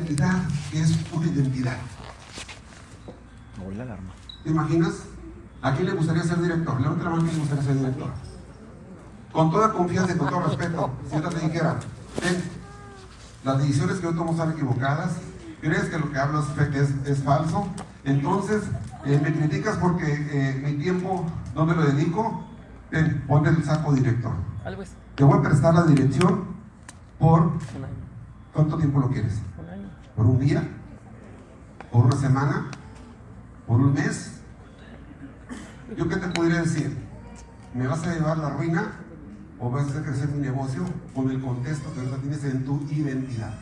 realidad es una identidad. Voy la alarma. ¿Te imaginas? ¿A quién le gustaría ser director? Levanta la mano, ¿quién le gustaría ser director? Con toda confianza y con todo respeto, si yo te dijera, "Ven, las decisiones que yo tomo son equivocadas, crees que lo que hablo es, fe- es, es falso, entonces eh, me criticas porque eh, mi tiempo no me lo dedico, Ven, ponte el saco director. Te voy a prestar la dirección por cuánto tiempo lo quieres. ¿Por un día? ¿Por una semana? ¿Por un mes? ¿Yo qué te podría decir? ¿Me vas a llevar la ruina o vas a hacer crecer mi negocio con el contexto que ahorita tienes en tu identidad?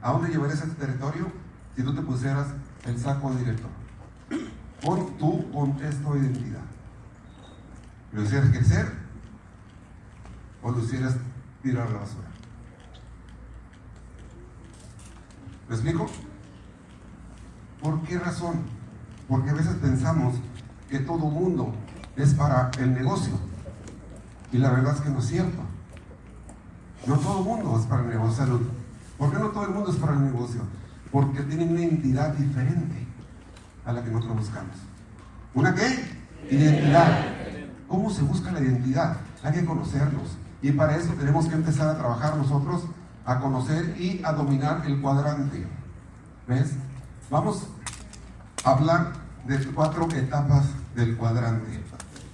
¿A dónde llevarías este territorio si tú te pusieras el saco de director? Con tu contexto de identidad. ¿Lo hicieras crecer o lo hicieras tirar a la basura? ¿Me explico? ¿Por qué razón? Porque a veces pensamos que todo mundo es para el negocio. Y la verdad es que no es cierto. No todo mundo es para el negocio. ¿Por qué no todo el mundo es para el negocio? Porque tienen una identidad diferente a la que nosotros buscamos. ¿Una qué? Identidad. ¿Cómo se busca la identidad? Hay que conocernos. Y para eso tenemos que empezar a trabajar nosotros, a conocer y a dominar el cuadrante. ¿Ves? Vamos a hablar de cuatro etapas del cuadrante.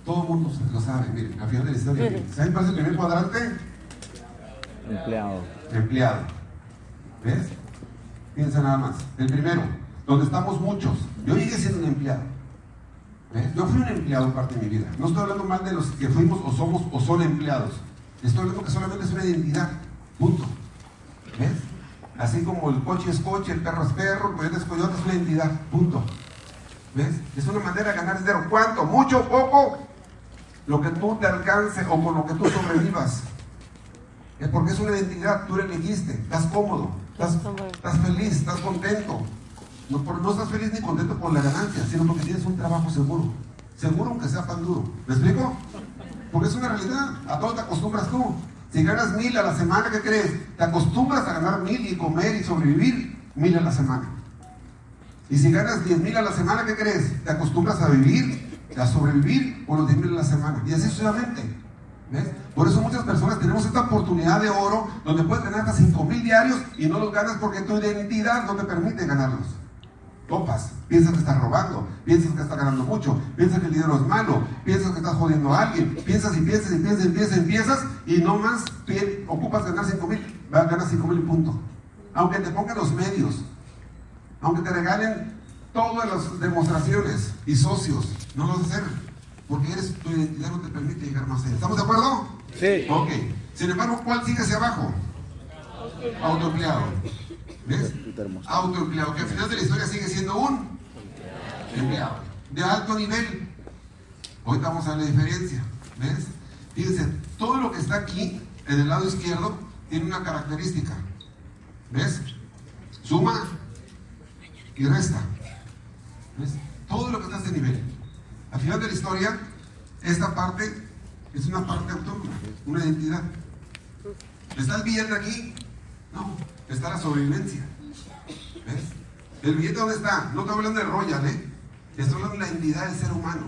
Todo el mundo lo sabe, miren, al final de la historia. ¿Saben cuál es el primer cuadrante? Empleado. Empleado. ¿Ves? Piensa nada más. El primero, donde estamos muchos. Yo llegué siendo un empleado. ¿Ves? Yo fui un empleado parte de mi vida. No estoy hablando mal de los que fuimos o somos o son empleados. Estoy hablando que solamente es una identidad. Punto. ¿Ves? Así como el coche es coche, el perro es perro, el coyote es coyote, es una identidad. Punto. ¿Ves? Es una manera de ganar dinero. ¿Cuánto? ¿Mucho? ¿Poco? Lo que tú te alcance o con lo que tú sobrevivas. Es porque es una identidad, tú la elegiste, estás cómodo, estás, estás feliz, estás contento. No, por- no estás feliz ni contento por la ganancia, sino porque tienes un trabajo seguro. Seguro aunque sea pan duro. ¿Me explico? Porque es una realidad, a todo te acostumbras tú. Si ganas mil a la semana, ¿qué crees? Te acostumbras a ganar mil y comer y sobrevivir mil a la semana. Y si ganas 10 mil a la semana, ¿qué crees? Te acostumbras a vivir, a sobrevivir por los 10 mil a la semana. Y así sucesivamente. ¿Ves? Por eso muchas personas tenemos esta oportunidad de oro donde puedes ganar hasta 5 mil diarios y no los ganas porque tu identidad no te permite ganarlos. Topas, piensas que estás robando, piensas que estás ganando mucho, piensas que el dinero es malo, piensas que estás jodiendo a alguien, piensas y piensas y piensas y piensas y piensas y no más ocupas ganar 5 mil, vas a ganar 5 mil y punto. Aunque te pongan los medios, aunque te regalen todas las demostraciones y socios, no lo vas a hacer, porque eres, tu identidad no te permite llegar más allá. ¿Estamos de acuerdo? Sí. Ok. Sin embargo, ¿cuál sigue hacia abajo? Autoempleado. Termo. Autoempleado, que al final de la historia sigue siendo un empleado. De alto nivel. Ahorita vamos a la diferencia. ¿Ves? Fíjense, todo lo que está aquí, en el lado izquierdo, tiene una característica. ¿Ves? Suma y resta. ¿Ves? Todo lo que está a este nivel. Al final de la historia, esta parte es una parte autónoma, una identidad. ¿Está el billete aquí? No, está la sobrevivencia. ¿Ves? ¿El billete dónde está? No estoy hablando del Royal, ¿eh? Estoy hablando de la identidad del ser humano.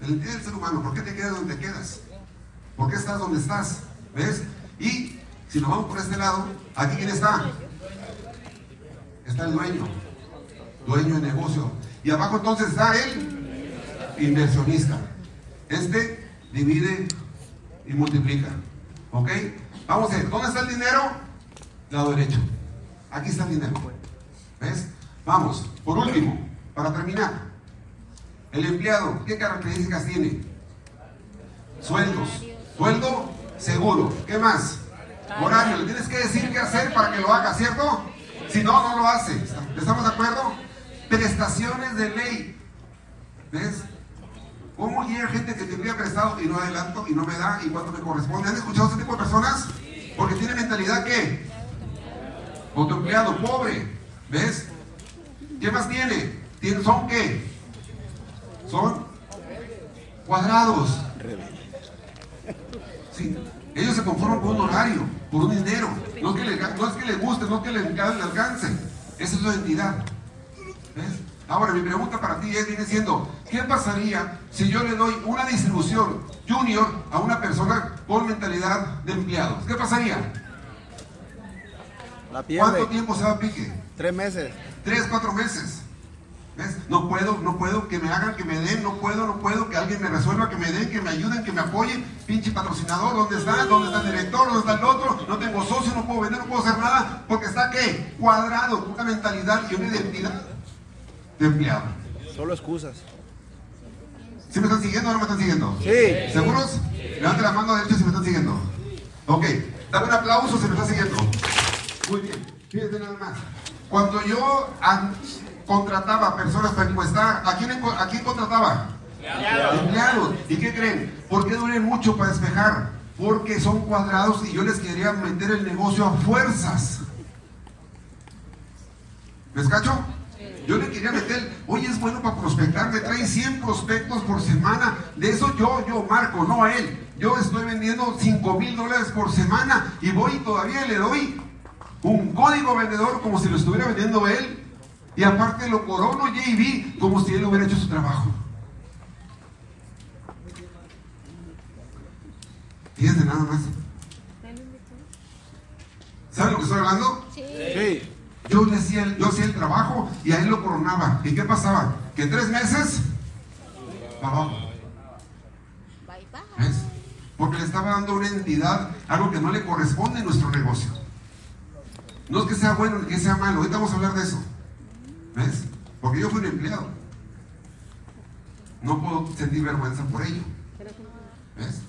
De del ser humano. ¿Por qué te quedas donde te quedas? ¿Por qué estás donde estás? ¿Ves? Y si nos vamos por este lado, ¿aquí quién está? Está el dueño. Dueño de negocio. Y abajo entonces está el inversionista. Este divide y multiplica. ¿Ok? Vamos a ver, ¿dónde está el dinero? Lado derecho. Aquí está el dinero. ¿Ves? Vamos, por último, para terminar. El empleado, ¿qué características tiene? Sueldos. Sueldo seguro. ¿Qué más? Horario, le tienes que decir qué hacer para que lo haga, ¿cierto? Si no, no lo hace. ¿Estamos de acuerdo? Prestaciones de ley. ¿Ves? ¿Cómo llega gente que te envía prestado y no adelanto y no me da y cuánto me corresponde? ¿Han escuchado ese tipo de personas? Porque tiene mentalidad que autoempleado, pobre. ¿Ves? ¿Qué más tiene? ¿Tiene ¿Son qué? Son cuadrados. Sí. Ellos se conforman con un horario, por un dinero. No es que les, no es que les guste, no es que les alcance. Esa es su identidad. ¿Ves? Ahora, mi pregunta para ti es, viene siendo, ¿qué pasaría si yo le doy una distribución junior a una persona con mentalidad de empleados? ¿Qué pasaría? La pierde. ¿Cuánto tiempo se va a pique? Tres meses. Tres, cuatro meses. ¿Ves? No puedo, no puedo, que me hagan, que me den, no puedo, no puedo, que alguien me resuelva, que me den, que me ayuden, que me apoyen. Pinche patrocinador, ¿dónde está? ¿Dónde está el director? ¿Dónde está el otro? No tengo socio, no puedo vender, no puedo hacer nada, porque está qué? Cuadrado, una mentalidad y una identidad de empleado. Solo excusas. ¿Sí me están siguiendo o no me están siguiendo? Sí. ¿Seguros? Levante la mano derecha si me están siguiendo. Ok, dame un aplauso si me están siguiendo. Muy bien, fíjense nada más. Cuando yo contrataba personas para encuestar, ¿a quién, enco- a quién contrataba? Empleados. ¿Y qué creen? ¿Por qué duelen mucho para despejar? Porque son cuadrados y yo les quería meter el negocio a fuerzas. ¿Me escacho? Yo le quería meter, oye, es bueno para prospectar, me trae 100 prospectos por semana. De eso yo, yo marco, no a él. Yo estoy vendiendo 5 mil dólares por semana y voy y todavía le doy un código vendedor como si lo estuviera vendiendo él. Y aparte lo corono JB como si él hubiera hecho su trabajo. Fíjense nada más. ¿Saben lo que estoy hablando? Sí. Yo le hacía, el- yo hacía el trabajo y a él lo coronaba. ¿Y qué pasaba? Que en tres meses, para abajo. ¿Ves? Porque le estaba dando una entidad algo que no le corresponde en nuestro negocio. No es que sea bueno ni que sea malo, ahorita vamos a hablar de eso. ¿Ves? Porque yo fui un empleado. No puedo sentir vergüenza por ello. ¿Ves?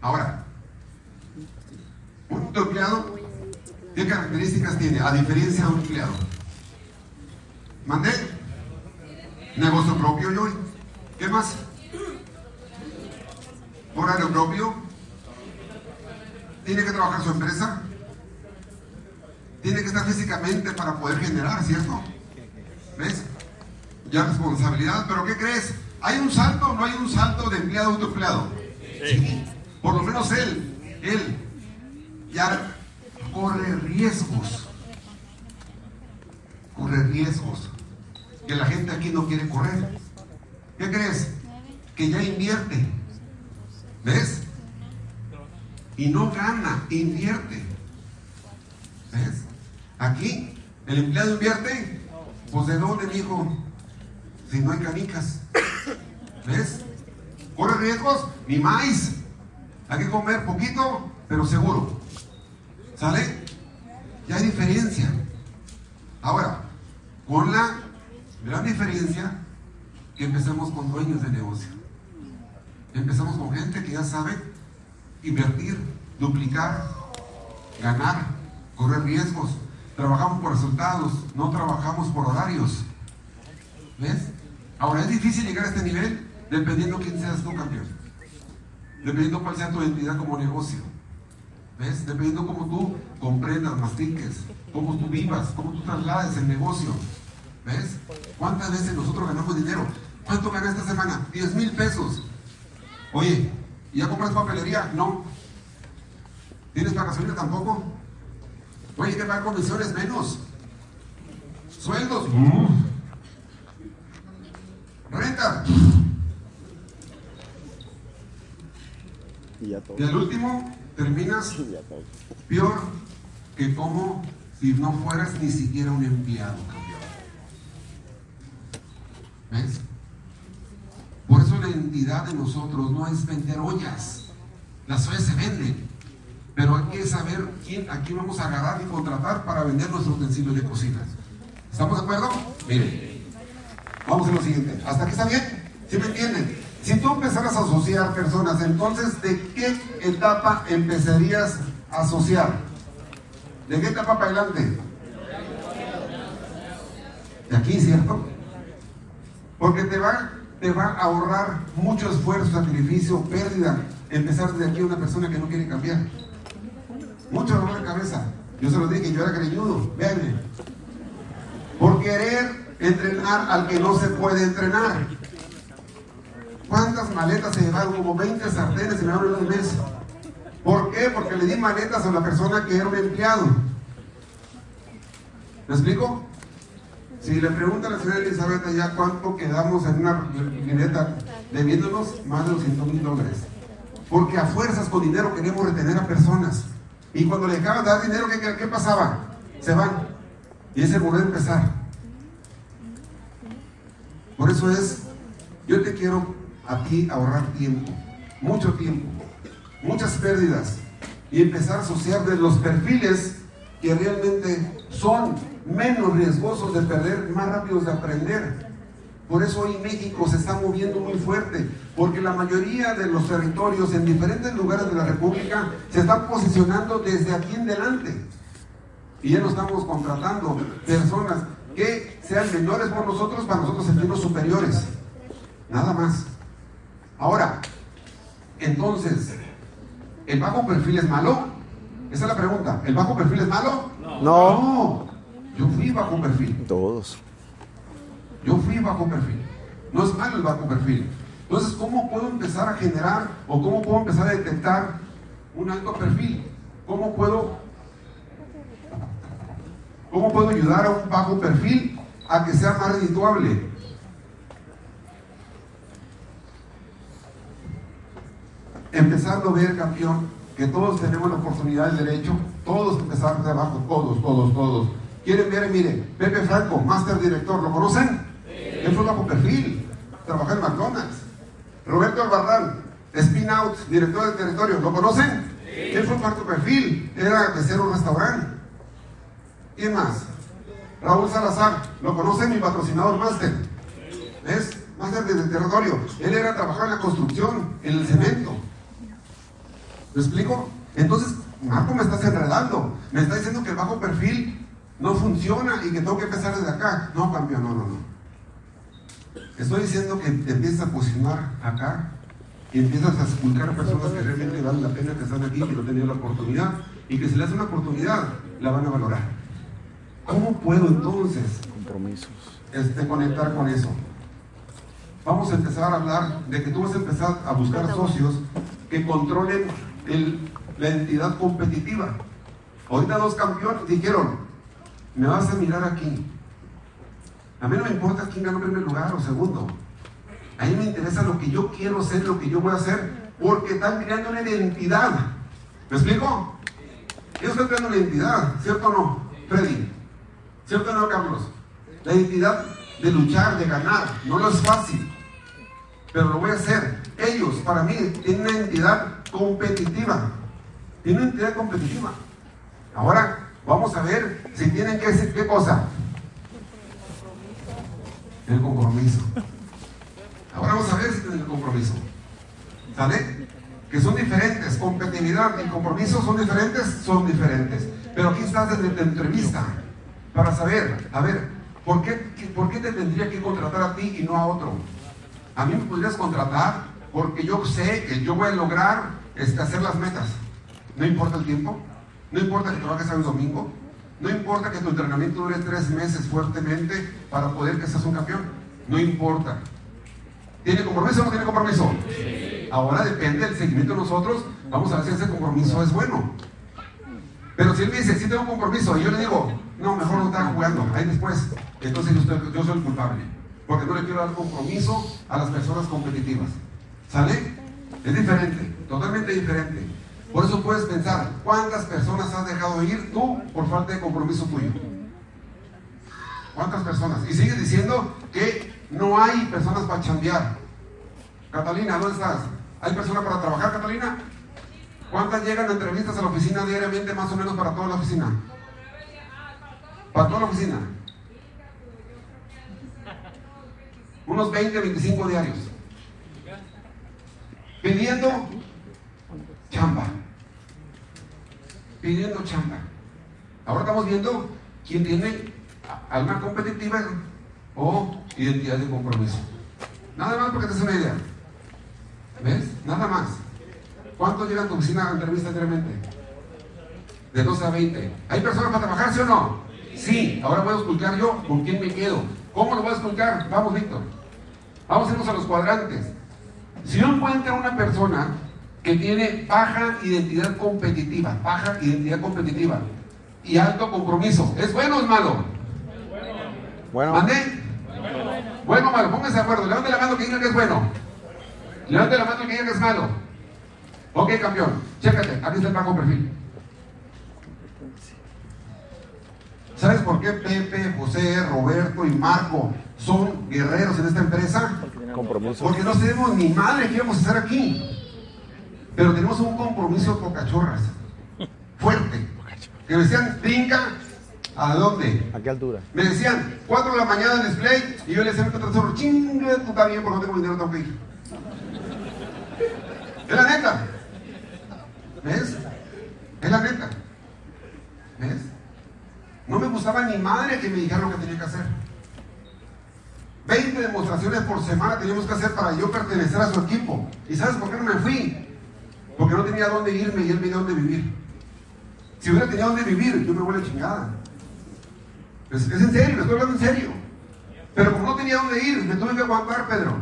Ahora, un empleado, ¿qué características tiene? A diferencia de un empleado. Mandé. Negocio propio yo. ¿Qué más? horario propio, tiene que trabajar su empresa, tiene que estar físicamente para poder generar, ¿cierto? ¿Ves? Ya responsabilidad, pero ¿qué crees? ¿Hay un salto o no hay un salto de empleado a autoempleado? Sí. Por lo menos él, él ya corre riesgos. Corre riesgos que la gente aquí no quiere correr. ¿Qué crees? Que ya invierte. ¿Ves? Y no gana, invierte. ¿Ves? Aquí, el empleado invierte. Pues de dónde, mijo? Si no hay canicas. ¿Ves? Corre riesgos, ni maíz. Hay que comer poquito, pero seguro. ¿Sale? Ya hay diferencia. Ahora, con la gran diferencia empezamos con dueños de negocio. Empezamos con gente que ya sabe invertir, duplicar, ganar, correr riesgos. Trabajamos por resultados, no trabajamos por horarios. ¿Ves? Ahora es difícil llegar a este nivel dependiendo quién seas tú, campeón. Dependiendo cuál sea tu identidad como negocio. ¿Ves? Dependiendo cómo tú comprendas, mastiques, cómo tú vivas, cómo tú traslades el negocio. ¿Ves? ¿Cuántas veces nosotros ganamos dinero? ¿Cuánto gané esta semana? 10 mil pesos. Oye, ¿y ya compras papelería? No. ¿Tienes para gasolina tampoco? Oye, ¿qué pagar comisiones? Menos. Sueldos. Renta. Y ya todo. Y al último terminas Ya todo. peor que como si no fueras ni siquiera un empleado. ¿Ves? Por eso la identidad de nosotros no es vender ollas. Las ollas se venden. Pero hay que saber quién, a quién vamos a agarrar y contratar para vender nuestros utensilios de cocina. ¿Estamos de acuerdo? Miren, vamos a lo siguiente. ¿Hasta aquí está bien? ¿Sí me entienden? Si tú empezaras a asociar personas, entonces, ¿de qué etapa empezarías a asociar? ¿De qué etapa para adelante? De aquí, ¿cierto? Porque te va, te va a ahorrar mucho esfuerzo, sacrificio, pérdida, empezar desde aquí una persona que no quiere cambiar. Mucho dolor de cabeza. Yo se lo dije, yo era greñudo, véanme. Por querer entrenar al que no se puede entrenar. ¿Cuántas maletas se llevaron? Como 20 sartenes se me en un mes. ¿Por qué? Porque le di maletas a la persona que era un empleado. ¿Me explico? Si le pregunta a la señora Elizabeth ya cuánto quedamos en una libreta debiéndonos más de 200 mil dólares. Porque a fuerzas con dinero queremos retener a personas. Y cuando le acaban de dar dinero, ¿qué, pasaba? Se van. Y ese volver a empezar. Por eso es, yo te quiero aquí ahorrar tiempo, mucho tiempo, muchas pérdidas y empezar a asociar de los perfiles que realmente son menos riesgosos de perder, más rápidos de aprender. Por eso hoy México se está moviendo muy fuerte, porque la mayoría de los territorios en diferentes lugares de la República se están posicionando desde aquí en delante. Y ya no estamos contratando personas que sean menores por nosotros para nosotros sentirnos superiores. Nada más. Ahora, entonces, ¿el bajo perfil es malo? Esa es la pregunta. ¿El bajo perfil es malo? No. no. Yo fui bajo perfil. Todos. Yo fui bajo perfil. No es malo el bajo perfil. Entonces, ¿cómo puedo empezar a generar o cómo puedo empezar a detectar un alto perfil? ¿Cómo puedo, cómo puedo ayudar a un bajo perfil a que sea más redituable? Empezando a ver, campeón, que todos tenemos la oportunidad, el derecho, todos empezar de abajo, todos, todos, todos. ¿Quieren ver? Mire, Pepe Franco, Master Director, ¿lo conocen? Él fue bajo perfil, trabajó en McDonald's. Roberto Albarrán, Spin Out, director de territorio, ¿lo conocen? Él fue bajo perfil, era mesero un restaurante. ¿Quién más? Raúl Salazar, ¿lo conocen? Mi patrocinador Master. ¿Ves? Master de territorio. Él era trabajar en la construcción, en el cemento. ¿Me explico? Entonces, Marco me estás enredando. Me está diciendo que el bajo perfil no funciona y que tengo que empezar desde acá. No, campeón, no, no, no. Estoy diciendo que te empiezas a posicionar acá y empiezas a escuchar a personas que realmente valen la pena que están aquí, que no tenido la oportunidad y que si les hace una oportunidad, la van a valorar. ¿Cómo puedo entonces Compromisos. este, conectar con eso? Vamos a empezar a hablar de que tú vas a empezar a buscar socios que controlen el, la entidad competitiva. Ahorita dos campeones dijeron, me vas a mirar aquí. A mí no me importa quién ganó primer lugar o segundo. A mí me interesa lo que yo quiero ser, lo que yo voy a hacer, porque están creando una identidad. ¿Me explico? Ellos están creando una identidad, ¿cierto o no, Freddy? ¿Cierto o no, Carlos? La identidad de luchar, de ganar, no lo es fácil, pero lo voy a hacer. Ellos, para mí, tienen una entidad competitiva. Tienen una entidad competitiva. Ahora, vamos a ver si tienen que decir qué cosa. El compromiso. Ahora vamos a ver si el compromiso. ¿Sale? Que son diferentes. Competitividad y compromiso son diferentes, son diferentes. Pero aquí estás desde la entrevista para saber, a ver, ¿por qué, ¿por qué te tendría que contratar a ti y no a otro? A mí me podrías contratar porque yo sé que yo voy a lograr este, hacer las metas. No importa el tiempo, no importa que trabajes sábado y domingo, no importa que tu entrenamiento dure tres meses fuertemente para poder que seas un campeón. No importa. ¿Tiene compromiso o no tiene compromiso? Ahora depende del seguimiento de nosotros. Vamos a ver si ese compromiso es bueno. Pero si él me dice, sí tengo un compromiso, y yo le digo, no, mejor no estar jugando, ahí después, entonces yo, estoy- yo soy el culpable. Porque no le quiero dar compromiso a las personas competitivas. ¿Sale? Es diferente, totalmente diferente. Por eso puedes pensar, ¿cuántas personas has dejado ir tú por falta de compromiso tuyo? ¿Cuántas personas? Y sigues diciendo que no hay personas para chambear. Catalina, ¿dónde estás? ¿Hay personas para trabajar, Catalina? ¿Cuántas llegan a entrevistas a la oficina diariamente, más o menos, para toda la oficina? Para toda la oficina. Unos 20, 25 diarios. Pidiendo chamba. Pidiendo chamba. Ahora estamos viendo quién tiene alma competitiva o identidad de compromiso. Nada más porque te hace una idea. ¿Ves? Nada más. ¿Cuántos llegan a tu oficina a entrevista anteriormente? De 12 a 20. ¿Hay personas para trabajar, sí o no? Sí. Ahora voy a yo con quién me quedo. ¿Cómo lo voy a explicar? Vamos, Víctor. Vamos a irnos a los cuadrantes. Si yo encuentro una persona que tiene baja identidad competitiva, baja identidad competitiva y alto compromiso, ¿es bueno o es malo? Bueno, ¿Mandé? Bueno malo, pónganse de acuerdo. Levante la mano que diga que es bueno. Levante la mano que diga que es malo. Ok, campeón. Chécate, aquí está el bajo perfil. ¿Sabes por qué Pepe, José, Roberto y Marco son guerreros en esta empresa? compromiso. Porque no tenemos ni madre que íbamos a hacer aquí. Pero tenemos un compromiso con cachorras. Fuerte. Que me decían, brinca, ¿a dónde? ¿A qué altura? Me decían, 4 de la mañana en display, y yo le decía a mi profesor, chingue, tú está bien, porque no tengo dinero, tengo que ir. Es la neta. ¿Ves? Es la neta. ¿Ves? No me gustaba ni madre que me dijeran lo que tenía que hacer. 20 demostraciones por semana teníamos que hacer para yo pertenecer a su equipo. ¿Y sabes por qué no me fui? Porque no tenía dónde irme y él me dio dónde vivir. Si hubiera tenido dónde vivir, yo me voy a la chingada. Es, en serio, estoy hablando en serio. Pero como no tenía dónde ir, me tuve que aguantar, Pedro.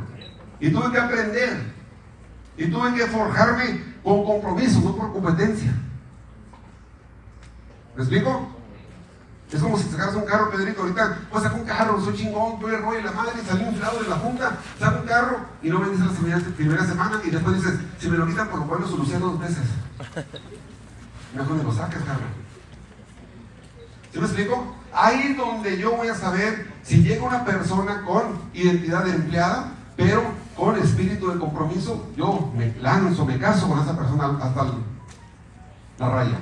Y tuve que aprender. Y tuve que forjarme con compromiso, no por competencia. ¿Me explico? Es como si sacaras un carro, Pedrito, ahorita, pues saco un carro, soy chingón, tuve el rollo de la madre, salí inflado de la junta, saco un carro y no vendes la primera, primera semana y después dices, si me lo quitan por lo cual lo soluciono dos veces. Mejor me lo saques, carro. ¿Sí me explico? Ahí es donde yo voy a saber si llega una persona con identidad de empleada, pero con espíritu de compromiso, yo me lanzo, me caso con esa persona hasta la raya.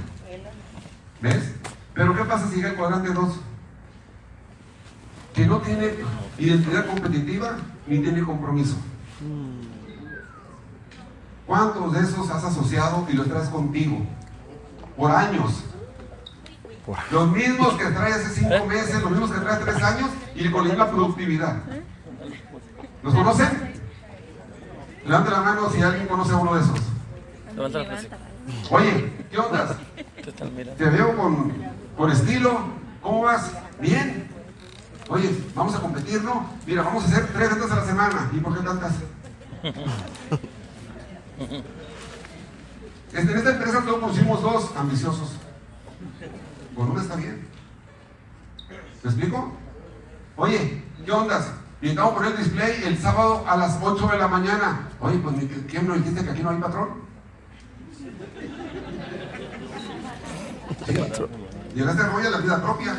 ¿Ves? Pero ¿qué pasa si llega el cuadrante 2? Que no tiene identidad competitiva ni tiene compromiso. ¿Cuántos de esos has asociado y los traes contigo? Por años. Los mismos que trae hace cinco meses, los mismos que trae tres años y con la misma productividad. ¿Los conocen? Levante la mano si alguien conoce a uno de esos. Levanta la. Oye, ¿qué onda? Te veo con, con estilo. ¿Cómo vas? ¿Bien? Oye, vamos a competir, ¿no? Mira, vamos a hacer tres ventas a la semana. ¿Y por qué tantas? Este, en esta empresa todos pusimos dos ambiciosos. Con una está bien. ¿Me explico? Oye, ¿qué ondas? Necesitamos poner el display el sábado a las 8 de la mañana. Oye, pues, ¿qué me dijiste que aquí no hay patrón? Sí. Llegaste a rollo la vida propia.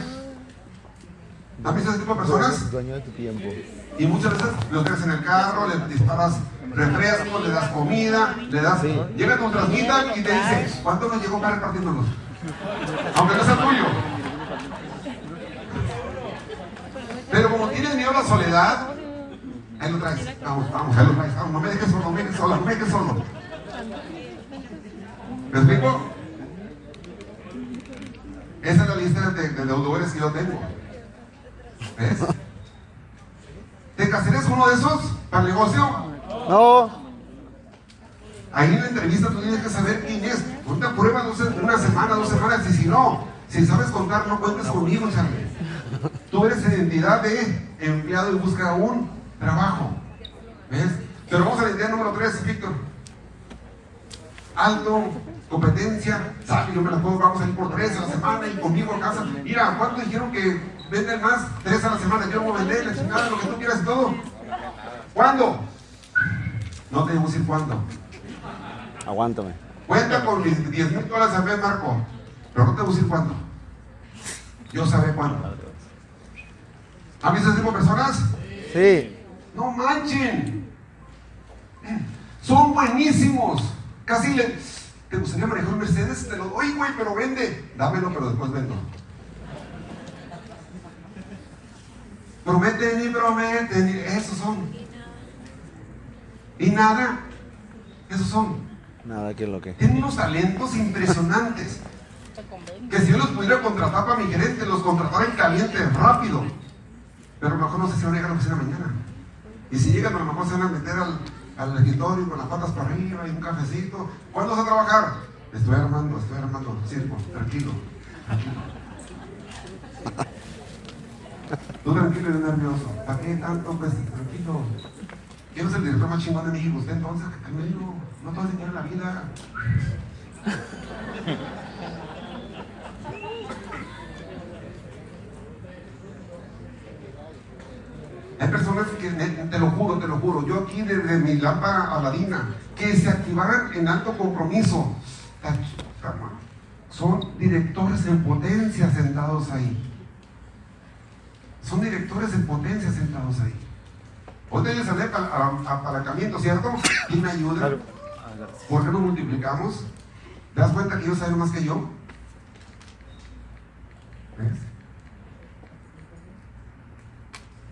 ¿Han visto ese tipo de personas? Dueño de tu tiempo. Y muchas veces los dejas en el carro, le disparas refrescos, le das comida, le das. Llega tu transmita y te dice, ¿cuánto nos llegó para repartiéndonos? Aunque no sea tuyo. Pero como tienes miedo a la soledad, ahí lo traes. Vamos, vamos, ahí lo traes. Vamos, no me dejes solo, no me dejes solo, no me dejes solo. ¿Me explico? Esa es la lista de, de deudores que yo tengo. ¿Ves? ¿Te con uno de esos para el negocio? No. Ahí en la entrevista tú tienes que saber quién es. Ahorita prueba dos- una semana, dos semanas, y si no, si sabes contar, no cuentes conmigo, Charlie. Tú eres identidad de empleado y busca un trabajo. ¿Ves? Pero vamos a la idea número 3, Víctor. Alto, competencia, sabe, yo me la puedo, vamos a ir por tres a la semana y conmigo a casa. Mira, ¿cuántos dijeron que venden más? Tres a la semana, yo voy a vender, la chingada, lo que tú quieras y todo. ¿Cuándo? No te digo decir cuándo. Aguántame. Cuenta con mis 10 mil dólares al mes, Marco. Pero no te a decir cuándo. Yo sabré cuándo. ¿Han visto ese tipo de personas? Sí. No manchen. Son buenísimos. Casi le. ¿Te gustaría manejar un Mercedes? Te lo doy, güey, pero vende. Dámelo, pero después vendo. Prometen y prometen. y Esos son. Y nada. Esos son. Nada que lo que. Tienen unos talentos impresionantes. Que si yo los pudiera contratar para mi gerente, los contratara en caliente, rápido. Pero a lo mejor no sé si van a llegar a la oficina mañana. Y si llegan, a lo mejor se van a meter al, al escritorio con las patas para arriba y un cafecito. ¿Cuándo vas a trabajar? Estoy armando, estoy armando circo, tranquilo, tranquilo. Tú tranquilo y nervioso. ¿Para qué tanto? Pues tranquilo. ¿Quién es el director más chingón de México? Usted entonces, ¿qué me digo? No todo es dinero en la vida. Hay personas que, te lo juro, te lo juro, yo aquí desde mi lámpara aladina, que se activaran en alto compromiso. Son directores en potencia sentados ahí. Son directores en potencia sentados ahí. Hablé para apalancamiento, ¿cierto? ¿Quién me ayuda? ¿Por qué no multiplicamos? ¿Te das cuenta que ellos saben más que yo? ¿Ves?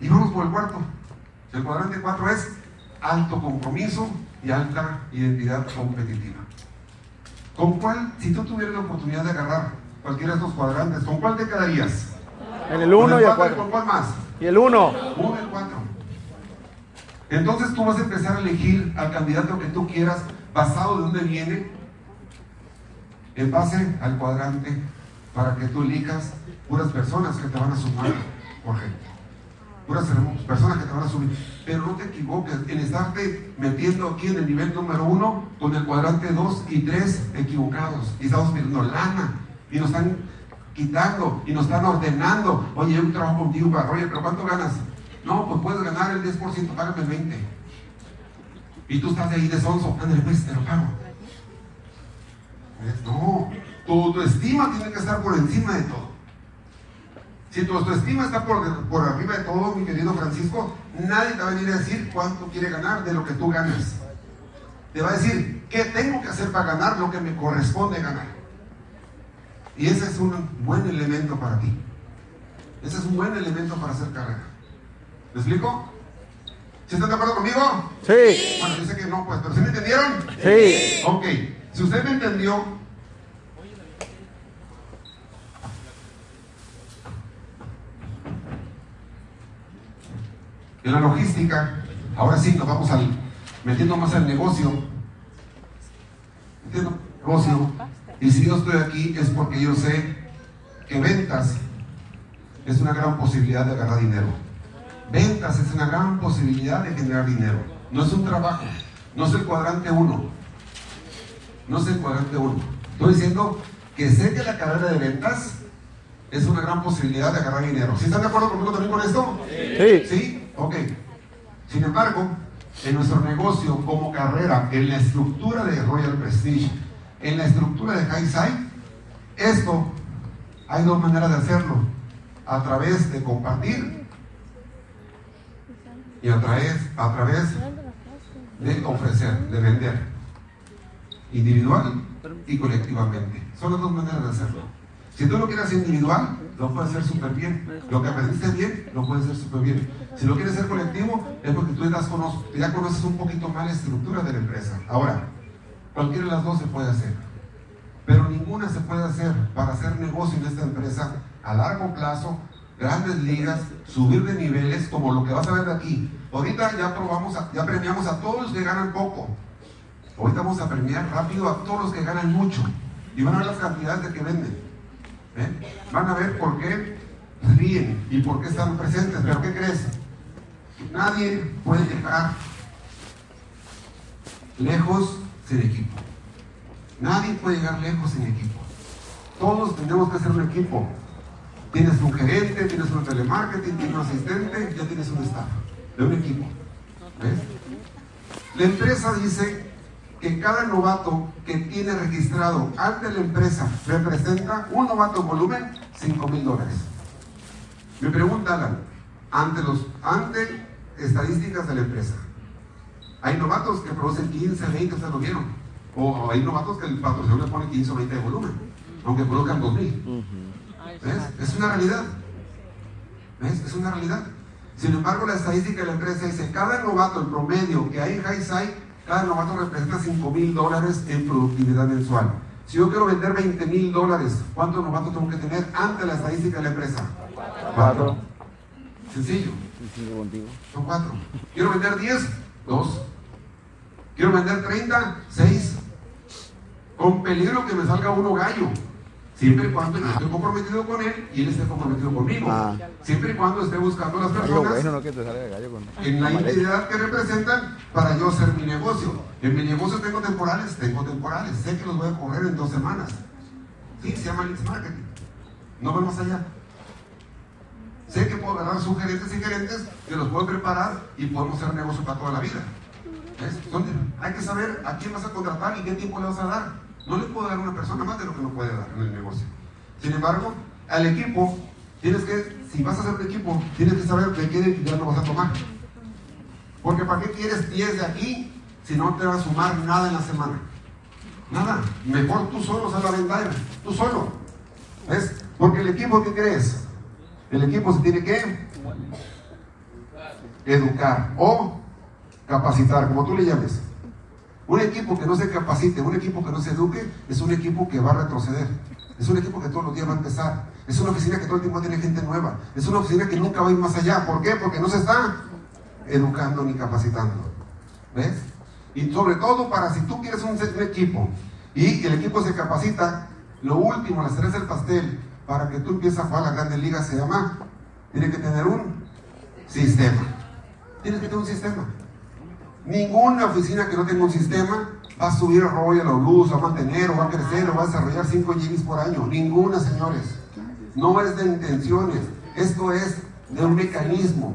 Y vamos por el cuarto. El cuadrante 4 es alto compromiso y alta identidad competitiva. ¿Con cuál, si tú tuvieras la oportunidad de agarrar cualquiera de estos cuadrantes, ¿con cuál te quedarías? En el 1 y el 4. ¿Con cuál más? Y el 1. 1 y el 4. Entonces tú vas a empezar a elegir al candidato que tú quieras basado de dónde viene, en base al cuadrante, para que tú elijas puras personas que te van a sumar, Jorge puras personas que te van a subir. Pero no te equivoques en estarte metiendo aquí en el nivel número uno con el cuadrante 2 y 3 equivocados. Y estamos pidiendo lana y nos están quitando y nos están ordenando. Oye, yo trabajo contigo, oye, pero ¿cuánto ganas? No, pues puedes ganar el 10%, págame el 20%. Y tú estás ahí de sonso, ándale pues, te lo pago. No, tu estima tiene que estar por encima de todo. Si tu autoestima está por, por arriba de todo, mi querido Francisco, nadie te va a venir a decir cuánto quiere ganar de lo que tú ganas. Te va a decir, ¿qué tengo que hacer para ganar lo que me corresponde ganar? Y ese es un buen elemento para ti. Ese es un buen elemento para hacer carrera. ¿Me explico? ¿Sí están de acuerdo conmigo? Sí. Bueno, dice que no, pues, pero ¿sí me entendieron? Sí. Ok. Si usted me entendió, en la logística, ahora sí nos vamos al, metiendo más al negocio. Metiendo negocio. Y si yo estoy aquí es porque yo sé que ventas es una gran posibilidad de agarrar dinero. Ventas es una gran posibilidad de generar dinero. No es un trabajo, no es el cuadrante 1. No es el cuadrante 1. Estoy diciendo que sé que la carrera de ventas es una gran posibilidad de agarrar dinero. ¿Sí están de acuerdo conmigo también con esto? Sí. ¿Sí? Ok. Sin embargo, en nuestro negocio como carrera, en la estructura de Royal Prestige, en la estructura de High esto hay dos maneras de hacerlo. A través de compartir y a través, a través de ofrecer, de vender. Individual y colectivamente. Son las dos maneras de hacerlo. Si tú lo quieres individual, lo puedes hacer súper bien. Lo que aprendiste bien, lo puedes hacer súper bien. Si lo quieres hacer colectivo, es porque tú ya conoces un poquito más la estructura de la empresa. Ahora, cualquiera de las dos se puede hacer. Pero ninguna se puede hacer para hacer negocio en esta empresa a largo plazo, grandes ligas, subir de niveles, como lo que vas a ver de aquí. Ahorita ya probamos, ya premiamos a todos los que ganan poco. Ahorita vamos a premiar rápido a todos los que ganan mucho. Y van a ver las cantidades de que venden. ¿Eh? Van a ver por qué ríen y por qué están presentes. Pero ¿qué crees? Nadie puede llegar lejos sin equipo. Nadie puede llegar lejos sin equipo. Todos tenemos que ser un equipo. Tienes un gerente, tienes un telemarketing, tienes un asistente, ya tienes un staff de un equipo. ¿Ves? La empresa dice que cada novato que tiene registrado ante la empresa representa un novato en volumen 5 mil dólares. Me pregunta ante, los, ante estadísticas de la empresa, hay novatos que producen 15, 20, ustedes lo vieron, o hay novatos que el patrocinador le pone 15 o 20 de volumen, aunque produzcan 2 mil. ¿Ves? Es una realidad. ¿Ves? Es una realidad. Sin embargo, la estadística de la empresa dice, cada novato en promedio que hay en High Side cada novato representa 5 mil dólares en productividad mensual. Si yo quiero vender 20 mil dólares, ¿cuántos novatos tengo que tener ante la estadística de la empresa? Cuatro. Sencillo. Son cuatro. Quiero vender 10, dos. Quiero vender 30, seis. Con peligro que me salga uno gallo. Siempre y cuando yo esté comprometido con él y él esté comprometido conmigo. Ah. Siempre y cuando esté buscando a las personas bueno, no que te salga de gallo con. en la identidad que representan para yo hacer mi negocio. En mi negocio tengo temporales, tengo temporales. Sé que los voy a correr en dos semanas. Sí, se llama Leads Marketing. No voy más allá. Sé que puedo agarrar sugerentes y gerentes que los puedo preparar y podemos hacer negocio para toda la vida. ¿Ves? Hay que saber a quién vas a contratar y qué tiempo le vas a dar. No le puedo dar a una persona más de lo que no puede dar en el negocio. Sin embargo, al equipo, tienes que, si vas a hacer un equipo, tienes que saber de qué identidad lo vas a tomar. Porque ¿para qué quieres 10 de aquí si no te va a sumar nada en la semana? Nada. Mejor tú solo sal a vender. Tú solo. ¿Ves? Porque el equipo, ¿qué crees? El equipo se tiene que educar o capacitar, como tú le llames. Un equipo que no se capacite, un equipo que no se eduque, es un equipo que va a retroceder. Es un equipo que todos los días va a empezar. Es una oficina que todo el tiempo tiene gente nueva. Es una oficina que nunca va a ir más allá. ¿Por qué? Porque no se está educando ni capacitando. ¿Ves? Y sobre todo para si tú quieres un, equipo y el equipo se capacita, lo último, la cereza del pastel, para que tú empieces a jugar las grandes ligas se llama, tiene que tener un sistema. Tienes que tener un sistema. Ninguna oficina que no tenga un sistema va a subir el rollo, la luz, a mantener, o va a crecer, o va a desarrollar 5 GBs por año. Ninguna, señores. No es de intenciones. Esto es de un mecanismo.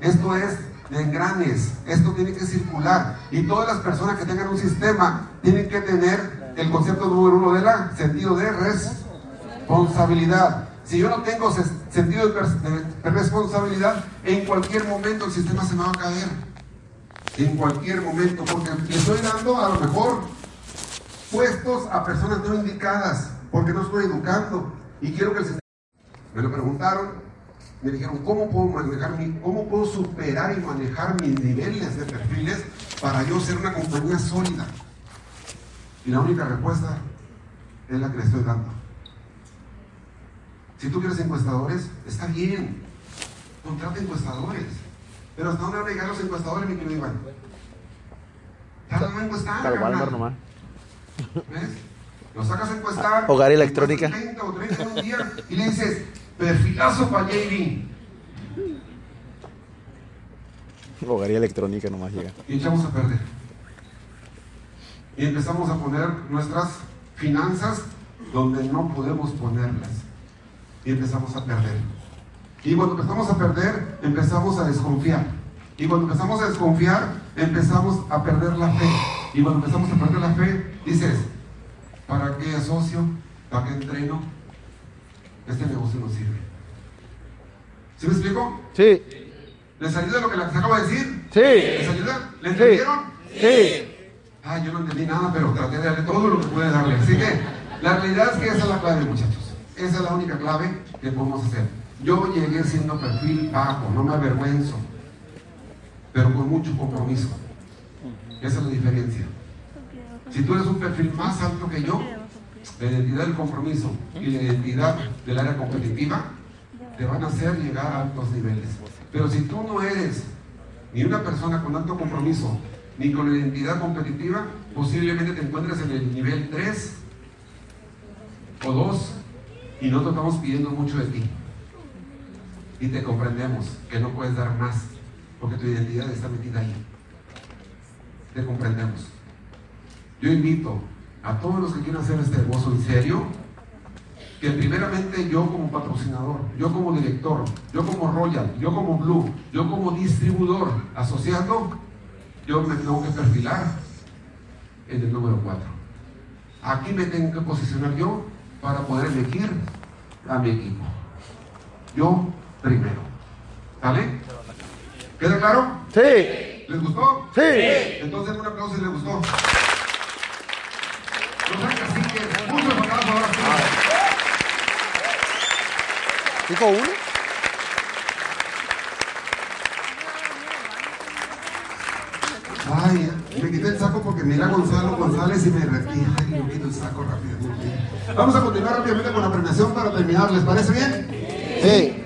Esto es de engranes. Esto tiene que circular. Y todas las personas que tengan un sistema tienen que tener el concepto número uno de la sentido de responsabilidad. Si yo no tengo sentido de responsabilidad, en cualquier momento el sistema se me va a caer en cualquier momento, porque le estoy dando a lo mejor puestos a personas no indicadas, porque no estoy educando y quiero que el sistema... Me lo preguntaron, me dijeron, ¿cómo puedo manejar mi, cómo puedo superar y manejar mis niveles de perfiles para yo ser una compañía sólida? Y la única respuesta es la que le estoy dando. Si tú quieres encuestadores, está bien, contrata encuestadores. Pero ¿hasta dónde van a llegar los encuestadores, mi querido Iván? Tardan en encuestar. Para el Walmart carnal. nomás. ¿Ves? Lo sacas a encuestar. Hogar y electrónica. encuestas 30 o 30 en un día y le dices, perfilazo para JB. Hogar y electrónica nomás llega. Y echamos a perder. Y empezamos a poner nuestras finanzas donde no podemos ponerlas. Y empezamos a perder. Y cuando empezamos a perder, empezamos a desconfiar. Y cuando empezamos a desconfiar, empezamos a perder la fe. Y cuando empezamos a perder la fe, dices, ¿para qué asocio? ¿Para qué entreno? Este negocio no sirve. ¿Sí me explico? Sí, ¿Les ayuda lo que les acabo de decir? sí, ¿Les ayuda? ¿Le entendieron? sí. Ah, yo no entendí nada, pero traté de darle todo lo que pude darle. Así que la realidad es que esa es la clave, muchachos. Esa es la única clave que podemos hacer. Yo llegué siendo perfil bajo, no me avergüenzo, pero con mucho compromiso. Esa es la diferencia. Si tú eres un perfil más alto que yo, la identidad del compromiso y la identidad del área competitiva te van a hacer llegar a altos niveles. Pero si tú no eres ni una persona con alto compromiso, ni con la identidad competitiva, posiblemente te encuentres en el nivel 3 o 2 y no te estamos pidiendo mucho de ti. Y te comprendemos que no puedes dar más, porque tu identidad está metida ahí. Te comprendemos. Yo invito a todos los que quieran hacer este negocio en serio, que primeramente yo como patrocinador, yo como director, yo como Royal, yo como Blue, yo como distribuidor asociado, yo me tengo que perfilar en el número 4. Aquí me tengo que posicionar yo para poder elegir a mi equipo. Yo primero. ¿Sale? ¿Queda claro? Sí, ¿Les gustó? sí. Entonces un aplauso si les gustó. Los caciques, muchos aplausos ahora. ¿Dijo uno? Ay, me quité el saco porque mira Gonzalo González y me retira y yo quito el saco rápidamente. Vamos a continuar rápidamente con la premiación para terminar, ¿les parece bien? Sí.